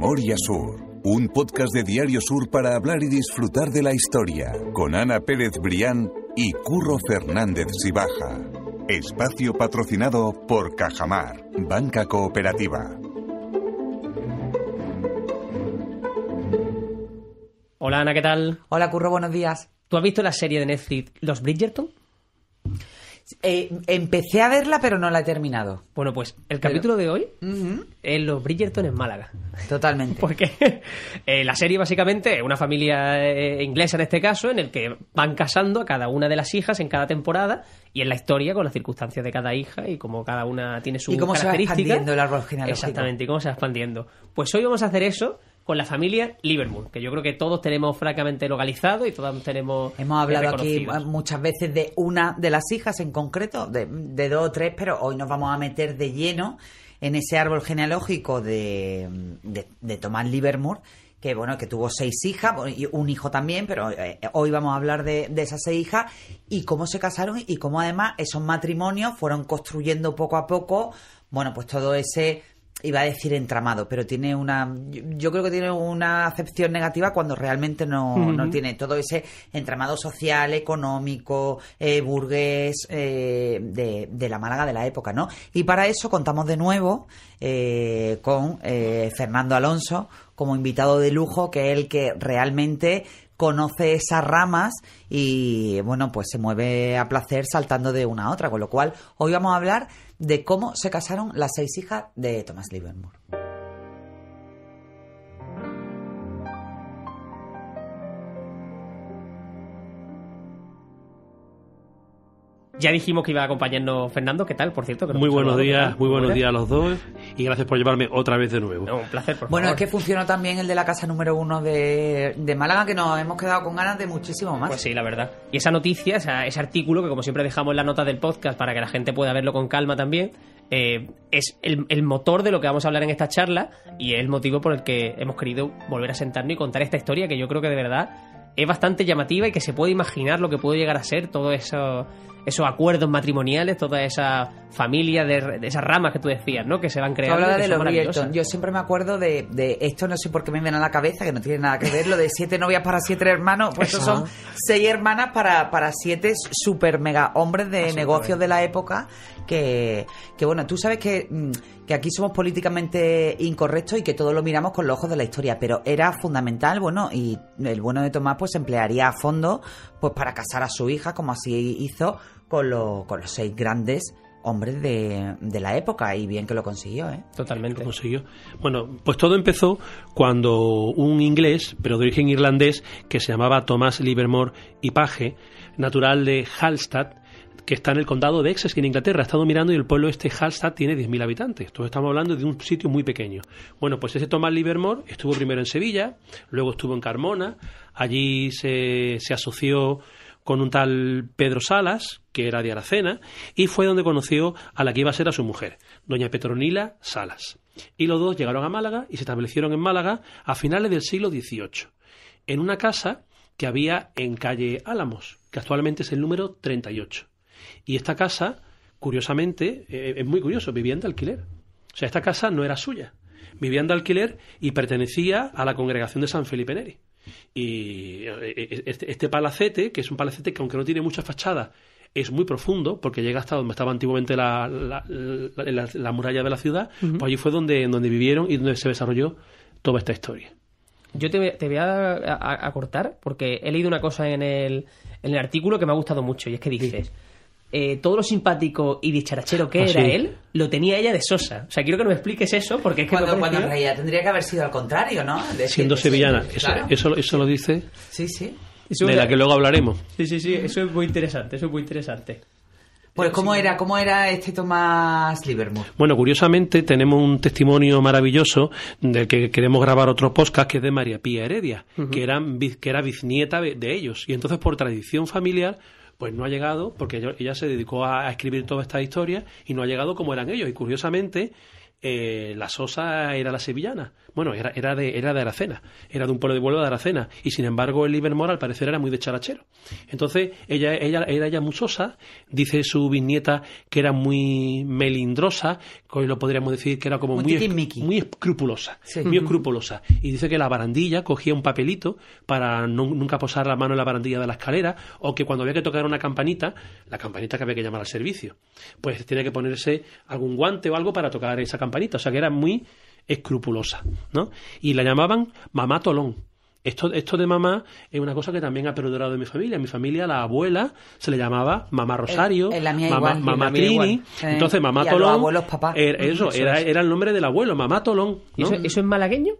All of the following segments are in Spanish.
Memoria Sur, un podcast de Diario Sur para hablar y disfrutar de la historia, con Ana Pérez Brián y Curro Fernández Sibaja. Espacio patrocinado por Cajamar, Banca Cooperativa. Hola Ana, ¿qué tal? Hola Curro, buenos días. ¿Tú has visto la serie de Netflix Los Bridgerton? Eh, empecé a verla, pero no la he terminado. Bueno, pues el capítulo de hoy es Los Bridgerton en Málaga. Totalmente. Porque eh, la serie básicamente es una familia eh, inglesa en este caso, en el que van casando a cada una de las hijas en cada temporada y en la historia con las circunstancias de cada hija y como cada una tiene su Y cómo se va expandiendo el árbol genealógico. Exactamente, y cómo se va expandiendo. Pues hoy vamos a hacer eso con la familia Livermore, que yo creo que todos tenemos francamente localizado y todos tenemos Hemos hablado eh, aquí reconocidos. muchas veces de una de las hijas en concreto, de, de dos o tres, pero hoy nos vamos a meter de lleno en ese árbol genealógico de, de, de Tomás Livermore, que bueno, que tuvo seis hijas, y un hijo también, pero eh, hoy vamos a hablar de, de esas seis hijas y cómo se casaron y cómo además esos matrimonios fueron construyendo poco a poco, bueno, pues todo ese iba a decir entramado, pero tiene una. Yo, creo que tiene una acepción negativa cuando realmente no, no tiene todo ese entramado social, económico, eh, burgués eh, de, de la Málaga de la época, ¿no? Y para eso contamos de nuevo eh, con eh, Fernando Alonso como invitado de lujo, que es el que realmente conoce esas ramas y bueno pues se mueve a placer saltando de una a otra. Con lo cual hoy vamos a hablar de cómo se casaron las seis hijas de Thomas Livermore Ya dijimos que iba a acompañarnos Fernando, ¿qué tal? Por cierto, que Muy buenos hablado, ¿qué días, muy buenos días a los dos y gracias por llevarme otra vez de nuevo. No, un placer, por bueno es que funcionó también el de la casa número uno de, de Málaga que nos hemos quedado con ganas de muchísimo más Pues sí, la verdad. Y esa noticia, esa- ese artículo, que como siempre dejamos en la nota del podcast para que la gente pueda verlo con calma también, eh, es el, el motor de lo que vamos a hablar en esta charla y es el motivo por el que hemos querido volver a sentarnos y contar esta historia que yo creo que de verdad es bastante llamativa y que se puede imaginar lo que puede llegar a ser todos esos, esos acuerdos matrimoniales, toda esa familia de, de esas ramas que tú decías, ¿no? Que se van creando. hablabas que de los. Bridgerton. Yo siempre me acuerdo de, de esto, no sé por qué me viene a la cabeza, que no tiene nada que ver, lo de siete novias para siete hermanos. Pues estos son seis hermanas para, para siete super mega hombres de negocios de la época. Que, que bueno, tú sabes que, mm, que aquí somos políticamente incorrectos y que todo lo miramos con los ojos de la historia, pero era fundamental, bueno, y el bueno de Tomás pues emplearía a fondo pues para casar a su hija, como así hizo con, los con los seis grandes hombres de, de la época, y bien que lo consiguió, ¿eh? Totalmente. Lo consiguió. Bueno, pues todo empezó cuando un inglés, pero de origen irlandés, que se llamaba Thomas Livermore y Page, natural de Hallstatt, que está en el condado de Essex, en Inglaterra. He estado mirando y el pueblo este Hallstatt tiene 10.000 habitantes. Entonces estamos hablando de un sitio muy pequeño. Bueno, pues ese Thomas Livermore estuvo primero en Sevilla, luego estuvo en Carmona, allí se, se asoció con un tal Pedro Salas, que era de Aracena, y fue donde conoció a la que iba a ser a su mujer, doña Petronila Salas. Y los dos llegaron a Málaga y se establecieron en Málaga a finales del siglo XVIII, en una casa que había en calle Álamos, que actualmente es el número 38. Y esta casa, curiosamente, eh, es muy curioso, vivían de alquiler. O sea, esta casa no era suya. Vivían de alquiler y pertenecía a la congregación de San Felipe Neri. Y eh, este, este palacete, que es un palacete que aunque no tiene mucha fachada, es muy profundo, porque llega hasta donde estaba antiguamente la, la, la- la- la muralla de la ciudad, pues allí fue donde, donde vivieron y donde se desarrolló toda esta historia. Yo te, te voy a, a- a cortar porque he leído una cosa en el, en el artículo que me ha gustado mucho y es que dices, eh, todo lo simpático y dicharachero que Ah, era sí. él, lo tenía ella de Sosa. O sea, quiero que nos expliques eso porque es que Cuando, cuando parecido- reía, tendría que haber sido al contrario, ¿no? Decir- Siendo sevillana, eso, Claro. eso, eso lo dice Sí, sí. Eso de la que luego hablaremos. Sí, sí, sí, eso es muy interesante, eso es muy interesante. Pues, ¿cómo era, cómo era este Tomás Livermore? Bueno, curiosamente tenemos un testimonio maravilloso del que queremos grabar otro podcast que es de María Pía Heredia, que, eran, que era bisnieta de, de ellos. Y entonces por tradición familiar pues no ha llegado, porque ella, se dedicó a escribir toda esta historia y no ha llegado como eran ellos. Y curiosamente eh, la Sosa era la sevillana. Bueno, era, era, de, era de Aracena, era de un pueblo de vuelo de Aracena. Y sin embargo, el Livermore al parecer era muy de charachero. Entontonces, ella, ella era ella muy sosa, dice su bisnieta que era muy melindrosa, que hoy lo podríamos decir que era como Muy muy, escrupulosa, Sí. muy escrupulosa. Y dice que la barandilla cogía un papelito para no- nunca posar la mano en la barandilla de la escalera, o que cuando había que tocar una campanita, la campanita que había que llamar al servicio, pues tiene que ponerse algún guante o algo para tocar esa campanita. O sea que era muy escrupulosa, ¿no? Y la llamaban mamá tolón. Esto, esto de mamá es una cosa que también ha perdurado en mi familia. En mi familia, la abuela se le llamaba mamá Rosario, en la mía mamá, igual, mamá en la mía Trini. Entonces, mamá Y a los Tolón. abuelos, papá. era- eso, Eso era, es. era el nombre del abuelo, mamá Tolón. ¿Y ¿no? ¿Eso, eso es malagueño?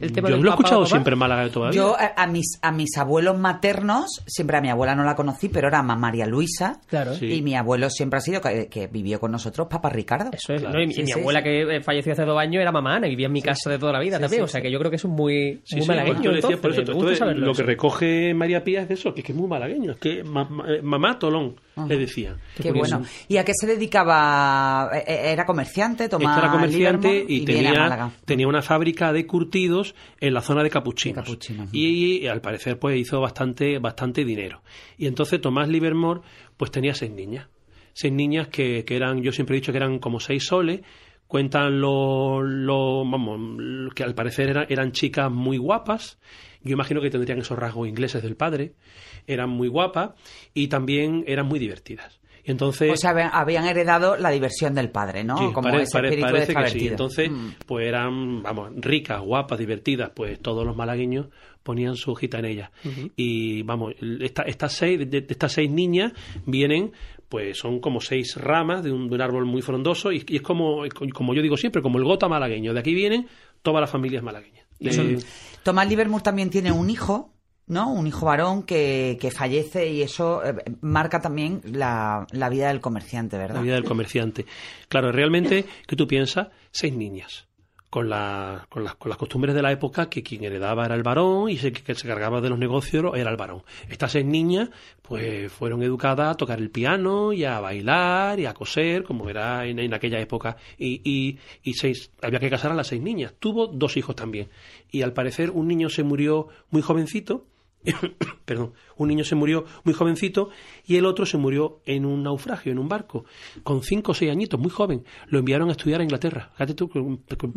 El tema Yo del lo he escuchado papá. siempre en Málaga todavía. Yo a, a mis a mis abuelos maternos, siempre a mi abuela no la conocí, pero era mamá María Luisa. Claro. Sí. Y mi abuelo siempre ha sido que, que vivió con nosotros, papá Ricardo. Eso es, Claro. ¿no? Y, mi- Sí, y mi sí, abuela sí. que eh, falleció hace dos años era mamá Ana y vivía en mi casa de toda la vida Sí, también. sí, o sea sí. que yo creo que eso es muy, Sí, muy sí, malagueño. por eso decía, por eso, entonces, me entonces, gusta saberlo lo que recoge María Pía es de eso, que es que es muy malagueño, es que ma- ma- eh, mamá Tolón le decía. Qué bueno. ¿Y a qué se dedicaba? Eh, eh, ¿Era comerciante? Tomaba Esta era comerciante y, tenía una fábrica de curtidos en la zona de capuchinos. De capuchinos. Y, y, al parecer pues hizo bastante, bastante dinero. Y entonces Tomás Livermore pues tenía seis niñas. Seis niñas que, que eran, yo siempre he dicho que eran como seis soles. Cuentan lo, lo- vamos, que al parecer eran, eran chicas muy guapas. Yo imagino que tendrían esos rasgos ingleses del padre. Eran muy guapas y también eran muy divertidas. Y entonces O sea, habían, heredado la diversión del padre, ¿no? Sí, Como pare- ese pare- espíritu parece que sí. Entonces, Mm. pues eran, vamos, ricas, guapas, divertidas, pues todos los malagueños ponían su hojita en ellas. Y vamos, esta- estas seis, de, de estas seis niñas vienen, pues son como seis ramas de un, de un árbol muy frondoso y, y es como, como yo digo siempre, como el gota malagueño. De aquí vienen todas las familias malagueñas. Tomás Livermore también tiene un hijo, ¿no? Un hijo varón que, que fallece y eso eh, marca también la, la vida del comerciante, ¿verdad? la vida del comerciante. Claro, realmente, ¿qué tú piensas? Seis niñas. Con, la- con, las, con las costumbres de la época, que quien heredaba era el varón y se, que se cargaba de los negocios era el varón. Estas seis niñas, pues fueron educadas a tocar el piano y a bailar y a coser, como era en, en aquella época. Y, y, y seis, había que casar a las seis niñas. Tuvo dos hijos también. Y al parecer, un niño se murió muy jovencito perdón, un niño se murió muy jovencito y el otro se murió en un naufragio, en un barco, con cinco o seis añitos, muy joven. Lo enviaron a estudiar a Inglaterra. Fíjate tú,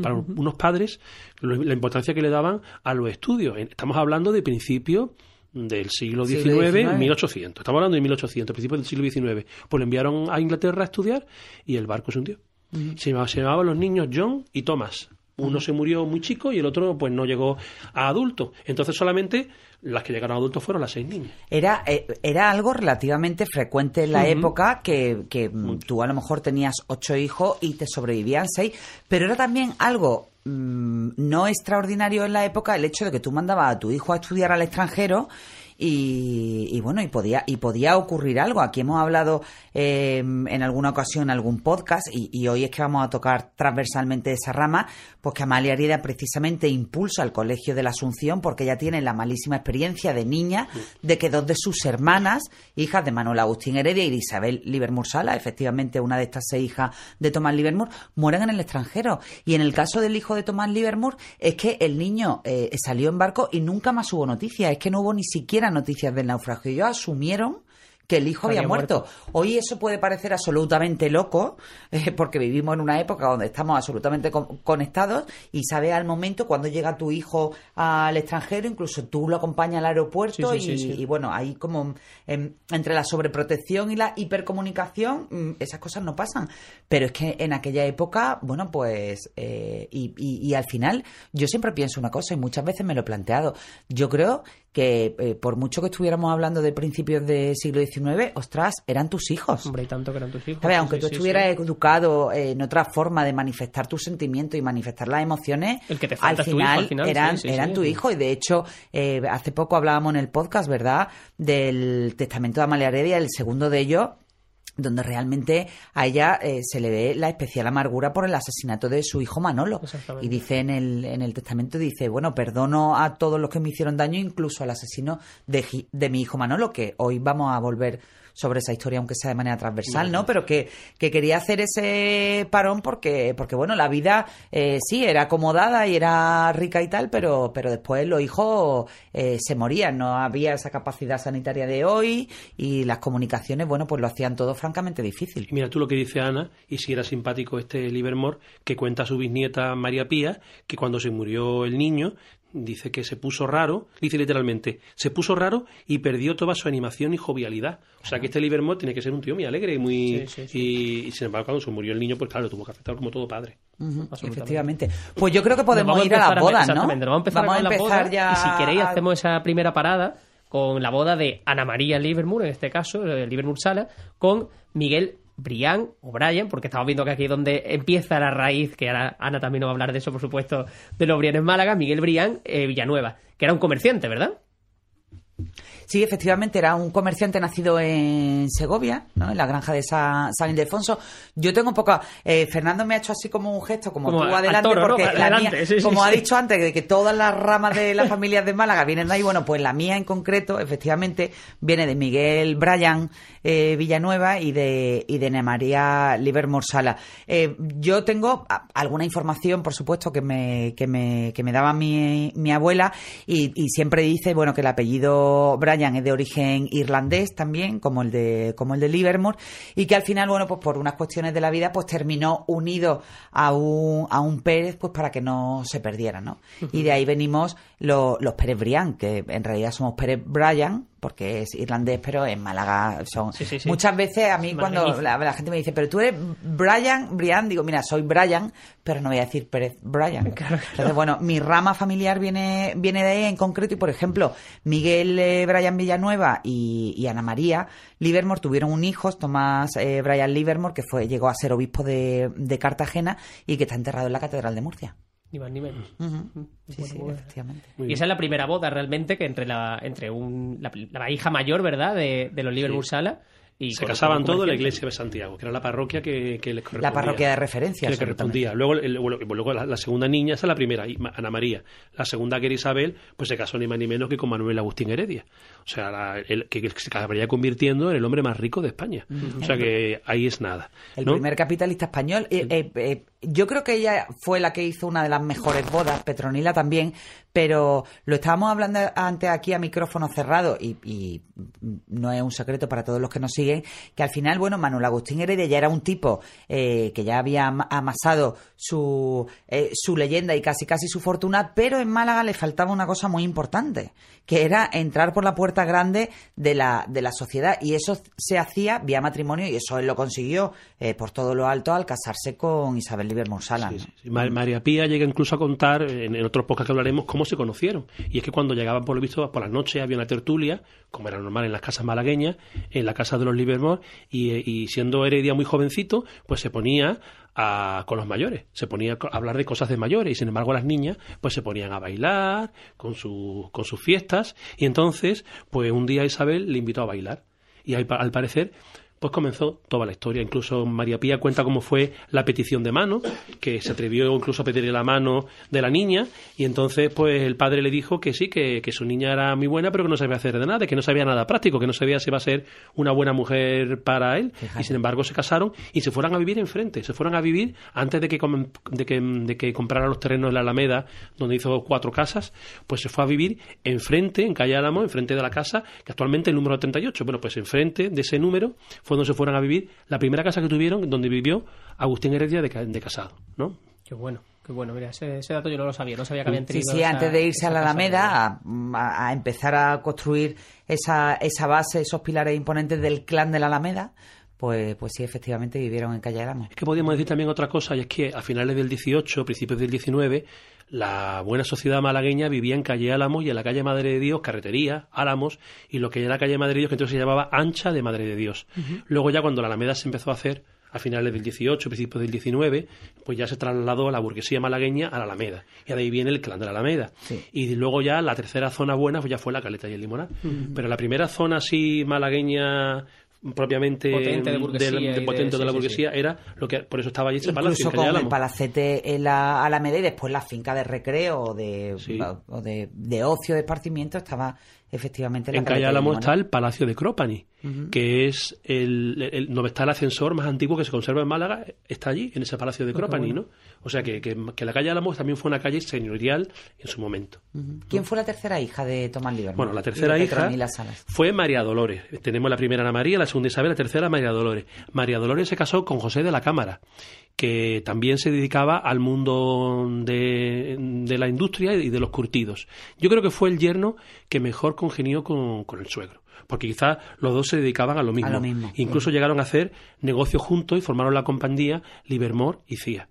para unos padres, la importancia que le daban a los estudios. Estamos hablando de principio del siglo XIX, Siglo XIX. 1800. Estamos hablando de 1800, principios del siglo XIX. Pues lo enviaron a Inglaterra a estudiar y el barco se hundió. se, llamaba- se llamaban los niños John y Thomas. Uno se murió muy chico y el otro pues no llegó a adulto. Entonces solamente las que llegaron a adultos fueron las seis niñas. Era, eh, era algo relativamente frecuente en la época que, que, tú a lo mejor tenías ocho hijos y te sobrevivían seis, pero era también algo mm, no extraordinario en la época el hecho de que tú mandabas a tu hijo a estudiar al extranjero y, y bueno, y podía, y podía ocurrir algo. Aquí hemos hablado eh, en alguna ocasión en algún podcast y, y hoy es que vamos a tocar transversalmente esa rama, pues que Amalia Herida precisamente impulsa el Colegio de la Asunción porque ella tiene la malísima experiencia de niña de que dos de sus hermanas, hijas de Manuel Agustín Heredia y de Isabel Livermore Sala, efectivamente una de estas seis hijas de Tomás Livermore, mueran en el extranjero. Y en el caso del hijo de Tomás Livermore es que el niño eh, salió en barco y nunca más hubo noticias, es que no hubo ni siquiera noticias del naufragio. Ellos asumieron que el hijo había, Había muerto. muerto. Hoy eso puede parecer absolutamente loco, eh, porque vivimos en una época donde estamos absolutamente con- conectados y sabes al momento cuando llega tu hijo al extranjero, incluso tú lo acompañas al aeropuerto Sí, sí, y, sí, sí. y, bueno, ahí como em, entre la sobreprotección y la hipercomunicación, mm, esas cosas no pasan. Pero es que en aquella época, bueno, pues, eh, y, y- y al final, yo siempre pienso una cosa y muchas veces me lo he planteado. Yo creo que eh, por mucho que estuviéramos hablando de principios del siglo XIX, ostras, eran tus hijos. Hombre, y tanto que eran tus hijos. ¿Sabes? Aunque sí, tú estuvieras sí. educado eh, en otra forma de manifestar tus sentimientos y manifestar las emociones, El que te falta al, es tu hijo, final al final, eran, eran tu hijo. Y de hecho, eh, hace poco hablábamos en el podcast, ¿verdad?, del testamento de Amalia Heredia, el segundo de ellos, donde realmente a ella eh, se le ve la especial amargura por el asesinato de su hijo Manolo. Y dice en el, en el testamento, dice, bueno, perdono a todos los que me hicieron daño, incluso al asesino de, de mi hijo Manolo, que hoy vamos a volver sobre esa historia, aunque sea de manera transversal, ¿no? Pero que, que quería hacer ese parón porque, porque bueno, la vida eh, sí era acomodada y era rica y tal, pero, pero después los hijos eh, se morían, no había esa capacidad sanitaria de hoy y las comunicaciones, bueno, pues lo hacían todo francamente difícil. Mira tú lo que dice Ana, y si era simpático este Livermore, que cuenta a su bisnieta María Pía, que cuando se murió el niño, dice que se puso raro, dice literalmente, se puso raro y perdió toda su animación y jovialidad. O sea que este Livermore tiene que ser un tío muy alegre y muy... Sí, sí, sí. Y, y, sin embargo cuando se murió el niño, pues claro, tuvo que afectar como todo padre. Absolutamente. efectivamente. Pues yo creo que podemos vamos ir a las empezar bodas, ¿no? exactamente, nos vamos a empezar, las empezar bodas, ya. Y si queréis, a- hacemos esa primera parada con la boda de Ana María Livermore, en este caso, eh, Livermore Sala, con Miguel Brian o Brian, porque estamos viendo que aquí es donde empieza la raíz, que ahora Ana también nos va a hablar de eso, por supuesto, de los Brian en Málaga, Miguel Brian eh, Villanueva, que era un comerciante, ¿verdad? Sí, efectivamente, era un comerciante nacido en Segovia, ¿no? en la granja de Sa- San Ildefonso. Yo tengo un poco. eh, Fernando me ha hecho así como un gesto, como, Como tú adelante, toro, ¿no? porque la Adelante, mía, sí, sí, como ha sí. dicho antes, de que todas las ramas de las familias de Málaga vienen de ahí. Bueno, pues la mía en concreto, efectivamente, viene de Miguel Bryan eh, Villanueva y de, y de Ana María Livermore Sala. Eh, yo tengo alguna información, por supuesto, que me, que me, que me daba mi, mi abuela y, y siempre dice, bueno, que el apellido Bryan es de origen irlandés también, como el de, como el de Livermore, y que al final, bueno, pues por unas cuestiones de la vida, pues terminó unido a un, a un Pérez, pues para que no se perdiera, ¿no? Y de ahí venimos lo- los Pérez Brian, que en realidad somos Pérez Bryan, porque es irlandés, pero en Málaga son... Sí, sí, sí. Muchas veces a mí Es cuando la, la gente me dice, pero tú eres Brian, Brian, digo, mira, soy Brian, pero no voy a decir Pérez Brian. Entonces, bueno, mi rama familiar viene, viene de ahí en concreto y, por ejemplo, Miguel eh, Brian Villanueva y, y Ana María Livermore tuvieron un hijo, Tomás eh, Brian Livermore, que fue, llegó a ser obispo de, de Cartagena y que está enterrado en la Catedral de Murcia. Ni más ni menos. Sí, Bueno, sí, bueno. efectivamente. Y esa es la primera boda realmente que entre la entre un, la, la hija mayor, ¿verdad? De, de los Livermore Sala. Y Se casaban todos en la iglesia de Santiago, que era la parroquia que, que les correspondía. La parroquia de referencia. que le absolutamente. correspondía. Luego, el- luego- luego la, la segunda niña, esa es la primera, Ana María. La segunda, que era Isabel, pues se casó ni más ni menos que con Manuel Agustín Heredia. O sea, la- el, que, que se acabaría convirtiendo en el hombre más rico de España. O sea, que ahí es nada. El ¿no? primer capitalista español. Eh, eh, eh, yo creo que ella fue la que hizo una de las mejores bodas, Petronila también, pero lo estábamos hablando antes aquí a micrófono cerrado y, y no es un secreto para todos los que nos siguen, que al final, bueno, Manuel Agustín Heredia ya era un tipo eh, que ya había ama- amasado su, eh, su leyenda y casi casi su fortuna, pero en Málaga le faltaba una cosa muy importante, que era entrar por la puerta grande de la, de la sociedad. Y eso se hacía vía matrimonio y eso él lo consiguió eh, por todo lo alto al casarse con Isabel María Pía llega incluso a contar, en, en otros podcasts que hablaremos, cómo se conocieron. Y es que cuando llegaban, por lo visto, por la noche había una tertulia, como era normal en las casas malagueñas, en la casa de los Livermore, y, eh, y siendo Heredia muy jovencito, pues se ponía a- con los mayores, se ponía a hablar de cosas de mayores, y sin embargo las niñas, pues se ponían a bailar con, su, con sus fiestas, y entonces, pues un día Isabel le invitó a bailar. Y al parecer, pues comenzó toda la historia. Incluso María Pía cuenta cómo fue la petición de mano, que se atrevió incluso a pedirle la mano de la niña, y entonces pues el padre le dijo que sí, que, que su niña era muy buena, pero que no sabía hacer de nada, que no sabía nada práctico, que no sabía si iba a ser una buena mujer para él, y sin embargo se casaron y se fueron a vivir enfrente, se fueron a vivir antes de que, de que, de que comprara los terrenos en la Alameda, donde hizo cuatro casas, pues se fue a vivir enfrente, en calle Álamo, enfrente de la casa, que actualmente es el número 38. Bueno, pues enfrente de ese número fue donde se fueron a vivir la primera casa que tuvieron, donde vivió Agustín Heredia de, ca- de casado, ¿no? Qué bueno, qué bueno. Mira, ese, ese dato yo no lo sabía. No sabía que habían Sí, tenido sí, esa- antes de irse a la Alameda a, a- a empezar a construir esa, esa base, esos pilares imponentes del clan de la Alameda, pues, pues sí, efectivamente vivieron en Calle Álamo. Es que podríamos decir también otra cosa, y es que a finales del 18, principios del 19, la buena sociedad malagueña vivía en calle Álamos y en la calle Madre de Dios, carretería, Álamos, y lo que era la calle Madre de Dios, que entonces se llamaba Ancha de Madre de Dios. Luego ya cuando la Alameda se empezó a hacer, a finales del 18, principios del 19, pues ya se trasladó a la burguesía malagueña a la Alameda. Y de ahí viene el clan de la Alameda. Y luego ya la tercera zona buena pues ya fue la Caleta y el Limonar. Pero la primera zona así malagueña propiamente Potente de del- burguesía de de- potente de, la sí, sí, burguesía era lo que por eso estaba allí ese palacio Incluso Calle con el palacete en la Alameda y después la finca de recreo o de, Sí. o de, de ocio, de esparcimiento estaba efectivamente la En Calle Álamo está el Palacio de Cropani, que es el, el- donde está el ascensor más antiguo que se conserva en Málaga, está allí, en ese Palacio de Cropani, ¿no? O sea que, que, que la calle Álamo también fue una calle señorial en su momento. ¿Quién fue la tercera hija de Tomás Livermore? Bueno, la tercera hija fue María Dolores. Tenemos la primera Ana María, la segunda Isabel, la tercera María Dolores. María Dolores se casó con José de la Cámara, que también se dedicaba al mundo de, de la industria y de los curtidos. Yo creo que fue el yerno que mejor congenió con, con el suegro. Porque quizás los dos se dedicaban a lo mismo. lo mismo. Incluso llegaron a hacer negocios juntos y formaron la compañía Livermore y Cía.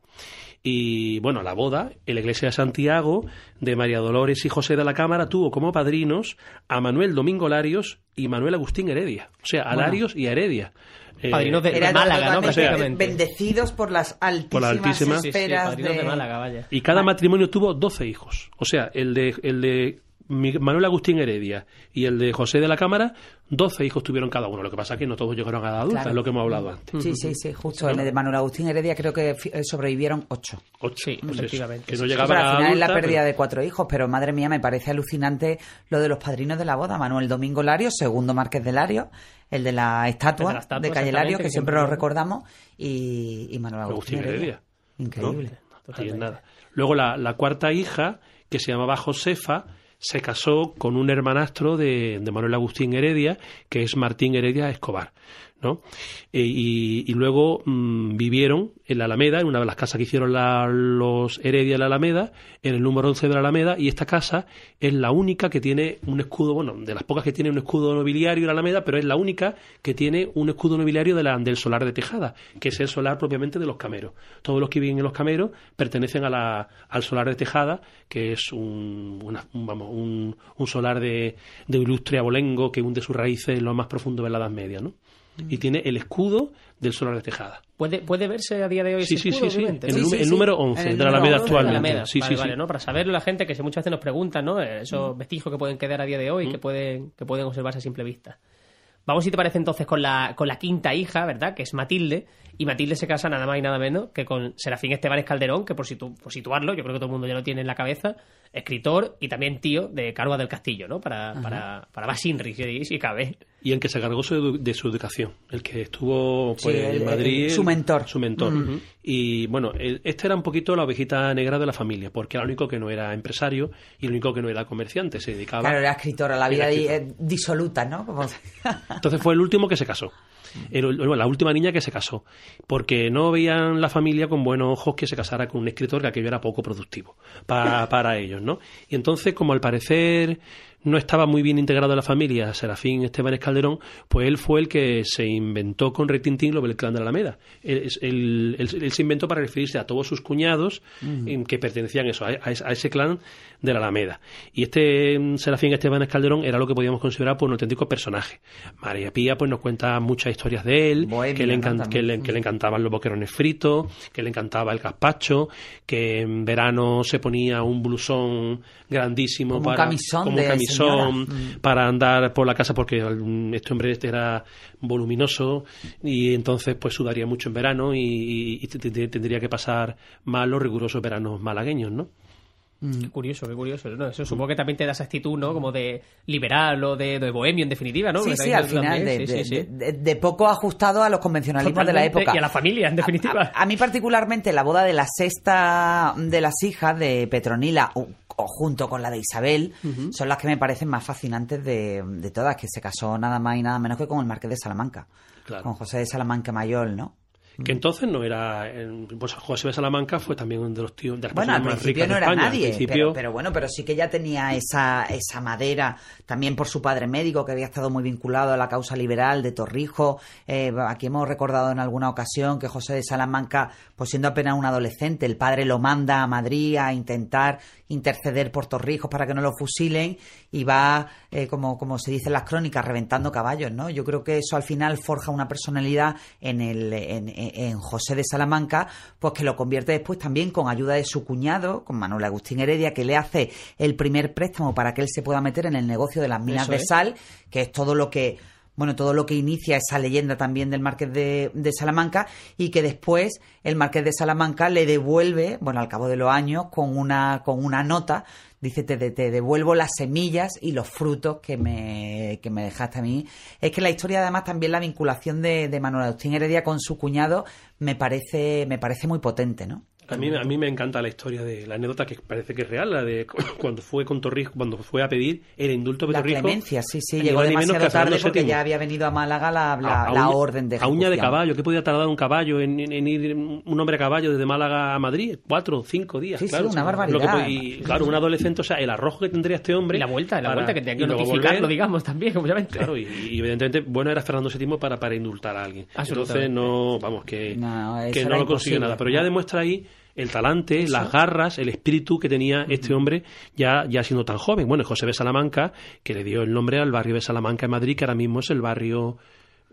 Y bueno, la boda en la iglesia de Santiago de María Dolores y José de la Cámara tuvo como padrinos a Manuel Domingo Larios y Manuel Agustín Heredia. O sea, a Bueno. Larios y a Heredia. Eh, Padrinos de- Eran Málaga, ¿no? Prácticamente. bendecidos por las altísimas, Por la altísima- Sí, sí, esferas padrinos de... de Málaga, vaya. Y cada matrimonio tuvo 12 hijos. O sea, el de, el de Manuel Agustín Heredia y el de José de la Cámara, 12 hijos tuvieron cada uno. Lo que pasa es que no todos llegaron a la adulta, Claro. es lo que hemos hablado antes. Sí, sí, sí, justo. En el de Manuel Agustín Heredia creo que eh, sobrevivieron ocho. Ocho, Sí, pues eso, efectivamente. que no llegaban Pero a al final es la adulta, pérdida pero- de cuatro hijos, pero madre mía, me parece alucinante lo de los padrinos de la boda. Manuel Domingo Lario, segundo Marqués de Lario, el de la estatua, de la estatua, de Calle Lario, que que siempre lo recordamos, y, y Manuel Agustín, Agustín Heredia. Increíble. ¿no? Ahí en nada. Luego la, la cuarta hija, que se llamaba Josefa, se casó con un hermanastro de, Manuel Agustín Heredia, que es Martín Heredia Escobar. ¿No? E- y, luego mm, vivieron en la Alameda, en una de las casas que hicieron la- los Heredia en la Alameda, en el número 11 de la Alameda, y esta casa es la única que tiene un escudo, bueno, de las pocas que tiene un escudo nobiliario en la Alameda, pero es la única que tiene un escudo nobiliario de la, del solar de Tejada, que es el solar propiamente de los cameros. Todos los que viven en los cameros pertenecen a la, al solar de Tejada, que es un, vamos, un, un solar de, de ilustre abolengo que hunde sus raíces en lo más profundo de la Edad Media, ¿no? Y tiene el escudo del solar de Tejada. ¿Puede, ¿Puede verse a día de hoy Sí, ese sí, escudo, sí, El, número- sí, el sí. número En 11 el de la Alameda 11 de la actualmente. Alameda. Sí, vale, sí, vale. ¿no? Para saberlo la gente que muchas veces nos preguntan, ¿no? Eh, Mm. Esos vestigios que pueden quedar a día de hoy que pueden, que pueden observarse a simple vista. Vamos, si te parece, entonces con la, con la quinta hija, ¿verdad? Que es Matilde. Y Matilde se casa nada más y nada menos que con Serafín Estebanes Calderón, que por, situ- por situarlo, yo creo que todo el mundo ya lo tiene en la cabeza, escritor y también tío de Carva del Castillo, ¿no? Para, para, para Basinri, si, si cabe. Y el que se cargó su de su educación, el que estuvo pues, Sí, el- en Madrid. el- su mentor. Su mentor. Y bueno, el- este era un poquito la ovejita negra de la familia, porque era el único que no era empresario y el único que no era comerciante, se dedicaba. Claro, era escritora, la vida di- eh, disoluta, ¿no? Como- Entonces fue el último que se casó. El- la última niña que se casó. Porque no veían la familia con buenos ojos que se casara con un escritor, que aquello era poco productivo para, para ellos, ¿no? Y entonces, como al parecer no estaba muy bien integrado en la familia, Serafín Esteban Calderón, pues él fue el que se inventó con retintín lo del clan de la Alameda. Él, él- él- él se inventó para referirse a todos sus cuñados que pertenecían eso, a, a ese- a ese clan de la Alameda. Y este mm, Serafín Esteban Calderón era lo que podíamos considerar por un auténtico personaje. María Pía pues nos cuenta muchas historias de él, que, le que, le, que le encantaban los boquerones fritos, que le encantaba el gazpacho, que en verano se ponía un blusón grandísimo Como un para camisón como un de señora. Mm. para andar por la casa porque mm, este hombre este era voluminoso y entonces pues sudaría mucho en verano y, y- tendría que pasar mal los rigurosos veranos malagueños, ¿no? Qué curioso, qué curioso. ¿no? Eso supongo que también te da esa actitud, ¿no? Como de liberal o de, de bohemio, en definitiva, ¿no? Sí, sí, al final, de, sí, de- sí, sí. de- de poco ajustado a los convencionalismos de la época. Y a la familia, en definitiva. A, a mí particularmente la boda de la sexta de las hijas de Petronila o, junto con la de Isabel son las que me parecen más fascinantes de, de todas, que se casó nada más y nada menos que con el marqués de Salamanca, Claro. con José de Salamanca Mayol, ¿no? Que entonces no era. Pues José de Salamanca fue también uno de los tíos de las Bueno, al principio no era España. nadie, Al principio, pero, pero bueno, pero sí que ya tenía esa, esa madera, también por su padre médico, que había estado muy vinculado a la causa liberal de Torrijos. Eh, aquí hemos recordado en alguna ocasión que José de Salamanca, pues siendo apenas un adolescente, el padre lo manda a Madrid a intentar interceder por Torrijos para que no lo fusilen y va, eh, como, como se dice en las crónicas, reventando caballos, ¿no? Yo creo que eso al final forja una personalidad en, el, en, José de Salamanca, pues que lo convierte después también con ayuda de su cuñado, con Manuel Agustín Heredia, que le hace el primer préstamo para que él se pueda meter en el negocio de las minas Eso de es. sal, que es todo lo que bueno, todo lo que inicia esa leyenda también del Marqués de, Salamanca y que después el Marqués de Salamanca le devuelve, bueno, al cabo de los años, con una, con una nota dice, te, te, devuelvo las semillas y los frutos que me, que me dejaste a mí. Es que la historia, además, también la vinculación de, de Manuel Agustín Heredia con su cuñado me parece, me parece muy potente, ¿no? A mí, a mí me encanta la historia de la anécdota que parece que es real, la de cuando fue con Torrijos, cuando fue a pedir el indulto de La Torrijos. clemencia, sí, sí, llegó demasiado tarde porque ya había venido a Málaga la, la, la orden de A uña de caballo, ¿qué podía tardar un caballo en, en, ir un hombre a caballo desde Málaga a Madrid? Cuatro, cinco días, sí, claro. Sí, una barbaridad. y, claro, un adolescente, o sea, el arrojo que tendría este hombre... Y la vuelta, la vuelta que tenía que notificarlo, digamos, también, obviamente. Claro, y, y, evidentemente, bueno era Fernando VII para, para indultar a alguien. Entonces, no, vamos, que no, que no lo consiguió nada. Pero ya demuestra ahí el talante, las garras, el espíritu que tenía este hombre ya, ya siendo tan joven. Bueno, José de Salamanca, que le dio el nombre al barrio de Salamanca en Madrid, que ahora mismo es el barrio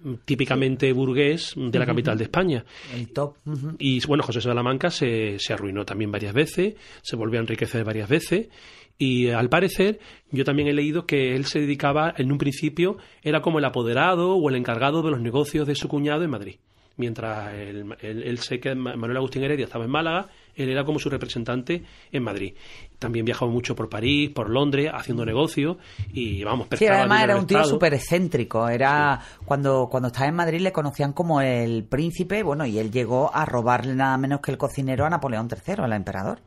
mm, típicamente burgués de la capital de España. El top. Y bueno, José de Salamanca se, se arruinó también varias veces, se volvió a enriquecer varias veces. Y al parecer, yo también he leído que él se dedicaba, en un principio, era como el apoderado o el encargado de los negocios de su cuñado en Madrid mientras él, él, sé que Manuel Agustín Heredia estaba en Málaga, él era como su representante en Madrid. También viajaba mucho por París, por Londres, haciendo negocios y vamos, Sí, además era un tío súper excéntrico. Era cuando, cuando estaba en Madrid le conocían como el príncipe, bueno, y él llegó a robarle nada menos que el cocinero a Napoleón III, al emperador,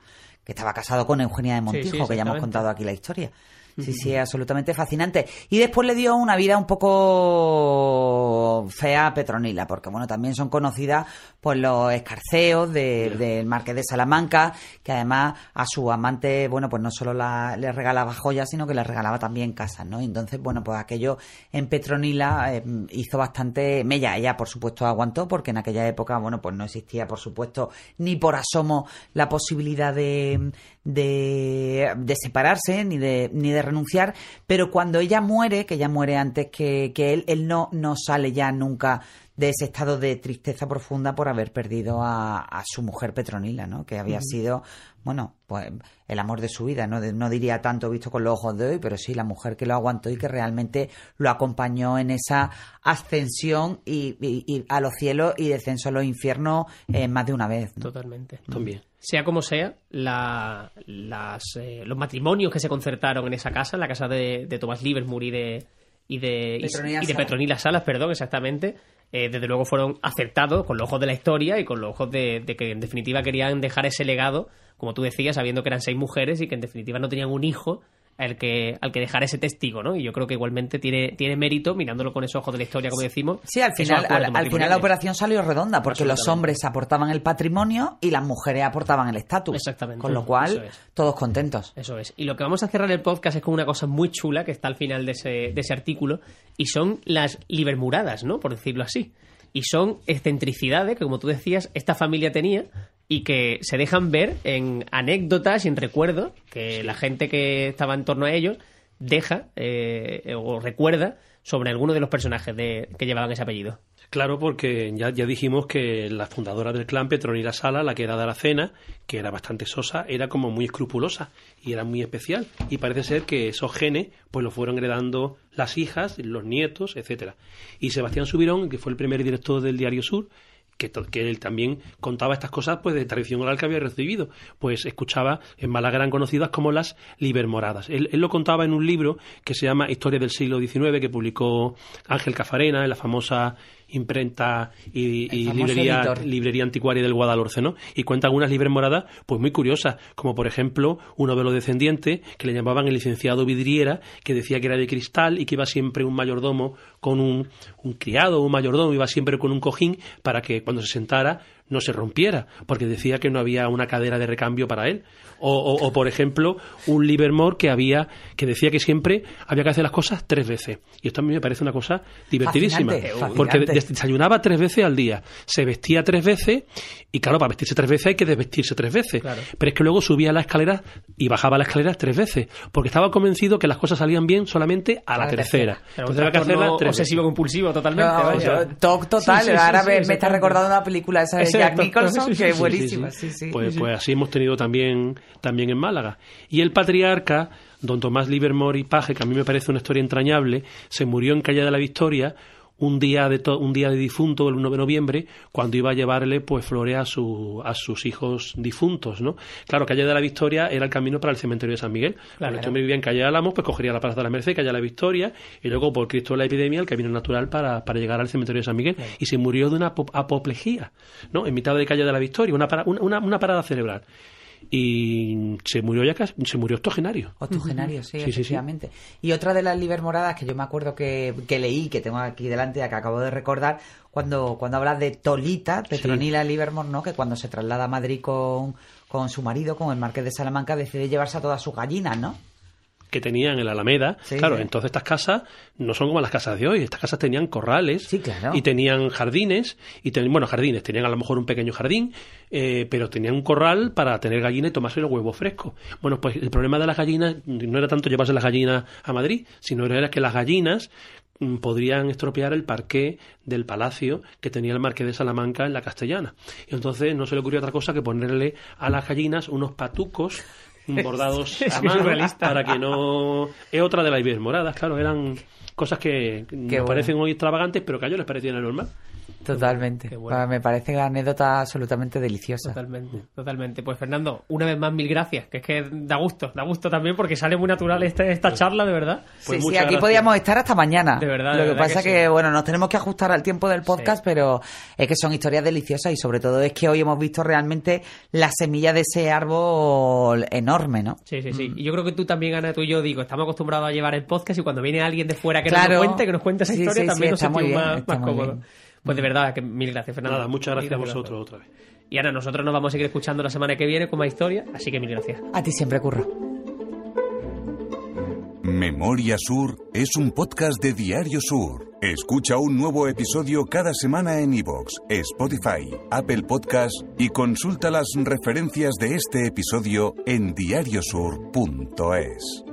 que estaba casado con Eugenia de Montijo, que ya hemos contado aquí la historia. Sí, sí, absolutamente fascinante. Y después le dio una vida un poco fea a Petronila, porque bueno, también son conocidas por los escarceos del de, Marqués de Salamanca, que además a su amante, bueno, pues no solo la, le regalaba joyas, sino que le regalaba también casas, ¿no? Entonces, bueno, pues aquello en Petronila eh, hizo bastante mella. Ella, por supuesto, aguantó, porque en aquella época, bueno, pues no existía, por supuesto, ni por asomo la posibilidad de, de, de separarse, ni de, ni de renunciar, pero cuando ella muere, que ella muere antes que, que él, él no, no sale ya nunca de ese estado de tristeza profunda por haber perdido a, a su mujer Petronila, ¿no? Que había sido, bueno, pues el amor de su vida, ¿no? no diría tanto visto con los ojos de hoy, pero sí la mujer que lo aguantó y que realmente lo acompañó en esa ascensión y, y, y a los cielos y descenso a los infiernos eh, más de una vez. ¿no? Totalmente. También. Sea como sea, la, las, eh, los matrimonios que se concertaron en esa casa, en la casa de, de Tomás Livermore y de, y de, Petronila y de Petronila Salas, perdón, exactamente, eh, desde luego fueron acertados con los ojos de la historia y con los ojos de, de, que en definitiva querían dejar ese legado, como tú decías, sabiendo que eran seis mujeres y que en definitiva no tenían un hijo al que, al que dejar ese testigo, ¿no? Y yo creo que igualmente tiene, tiene mérito, mirándolo con esos ojos de la historia, como decimos. Sí, al final, al, al, final la operación salió redonda, porque los hombres aportaban el patrimonio y las mujeres aportaban el estatus. Exactamente. Con lo cual, es. todos contentos. Eso es. Y lo que vamos a cerrar el podcast es con una cosa muy chula que está al final de ese, de ese artículo, y son las libermuradas, ¿no? Por decirlo así. Y son excentricidades que, como tú decías, esta familia tenía y que se dejan ver en anécdotas y en recuerdos que la gente que estaba en torno a ellos deja eh, o recuerda sobre alguno de los personajes de, que llevaban ese apellido. Claro, porque ya, ya dijimos que la fundadora del clan, Petronila Sala, la que era de la cena, que era bastante sosa, era como muy escrupulosa y era muy especial. Y parece ser que esos genes pues lo fueron heredando las hijas, los nietos, etcétera. Y Sebastián Subirón, que fue el primer director del Diario Sur, que, él también contaba estas cosas pues de tradición oral que había recibido. Pues escuchaba, en Málaga eran conocidas como las libermoradas. Él, él, lo contaba en un libro que se llama Historia del siglo XIX, que publicó Ángel Cafarena en la famosa imprenta y, y librería, librería anticuaria del Guadalhorce, ¿no? Y cuenta algunas libres moradas, pues muy curiosas, como por ejemplo uno de los descendientes que le llamaban el licenciado Vidriera, que decía que era de cristal y que iba siempre un mayordomo con un, un criado, un mayordomo, iba siempre con un cojín para que cuando se sentara no se rompiera, porque decía que no había una cadera de recambio para él. O, o, o, por ejemplo, un Livermore que había, que decía que siempre había que hacer las cosas tres veces. Y esto a mí me parece una cosa divertidísima. Fascinante, porque fascinante. desayunaba tres veces al día, se vestía tres veces, y claro, para vestirse tres veces hay que desvestirse tres veces. Claro. Pero es que luego subía la escalera y bajaba la escalera tres veces, porque estaba convencido que las cosas salían bien solamente a la, A la tercera. Entonces que obsesivo compulsivo totalmente. No, vaya. yo- toc total. Sí, sí, sí, Ahora sí, me, me está recordando una película esa de Jack. Nicholson, Sí, sí, que es sí, buenísima. Sí, sí. Pues, pues así hemos tenido también, también en Málaga. Y el patriarca don Tomás Livermore y Paje, que a mí me parece una historia entrañable, se murió en Calle de la Victoria un día de un día de difunto el 1 de noviembre cuando iba a llevarle pues flores a, su, a sus hijos difuntos no claro calle de la Victoria era el camino para el cementerio de San Miguel. Claro, este hombre vivía en calle de Álamos pues cogería la plaza de la Merced calle de la Victoria y luego por Cristo de la epidemia el camino natural para, para llegar al cementerio de San Miguel. Y se murió de una apoplejía no en mitad de calle de la Victoria una, una, una parada cerebral y se murió ya se murió octogenario. Octogenario, sí, efectivamente. Y otra de las libermoradas que yo me acuerdo que, que, leí, que tengo aquí delante, que acabo de recordar, cuando, cuando habla de Tolita, Petronila Livermore, ¿no? Que cuando se traslada a Madrid con, con su marido, con el marqués de Salamanca, decide llevarse a todas sus gallinas, ¿no? Que tenían en la Alameda. claro, entonces estas casas no son como las casas de hoy. Estas casas tenían corrales y tenían jardines. y ten, Bueno, jardines, tenían a lo mejor un pequeño jardín, eh, pero tenían un corral para tener gallinas y tomarse los huevos frescos. Bueno, pues el problema de las gallinas no era tanto llevarse las gallinas a Madrid, sino era que las gallinas mm, podrían estropear el parqué del palacio que tenía el marqués de Salamanca en la Castellana. Y entonces no se le ocurrió otra cosa que ponerle a las gallinas unos patucos bordados a mano para que no... Es otra de las moradas, claro, eran cosas que nos parecen muy extravagantes, pero que a ellos les parecían normal. Totalmente. Me parece una anécdota absolutamente deliciosa. Totalmente, totalmente. Pues Fernando, una vez más mil gracias, que es que da gusto, da gusto también porque sale muy natural este, esta pues charla, de verdad. Pues sí, sí, aquí podíamos estar hasta mañana. De verdad. Lo que pasa es que, bueno, nos tenemos que ajustar al tiempo del podcast, pero es que son historias deliciosas y sobre todo es que hoy hemos visto realmente la semilla de ese árbol enorme, ¿no? Sí, sí, sí. Mm. Y yo creo que tú también, Ana, tú y yo, digo, estamos acostumbrados a llevar el podcast y cuando viene alguien de fuera que nos cuente, que nos cuente esa historia, también nos sentimos más, más cómodos. Pues de verdad, que mil gracias, Fernando. Nada, muchas gracias a vosotros otra vez. Y ahora nosotros nos vamos a seguir escuchando la semana que viene con más historia, así que mil gracias. A ti siempre, Curro. Memoria Sur es un podcast de Diario Sur. Escucha un nuevo episodio cada semana en iVoox, Spotify, Apple Podcast y consulta las referencias de este episodio en diariosur.es.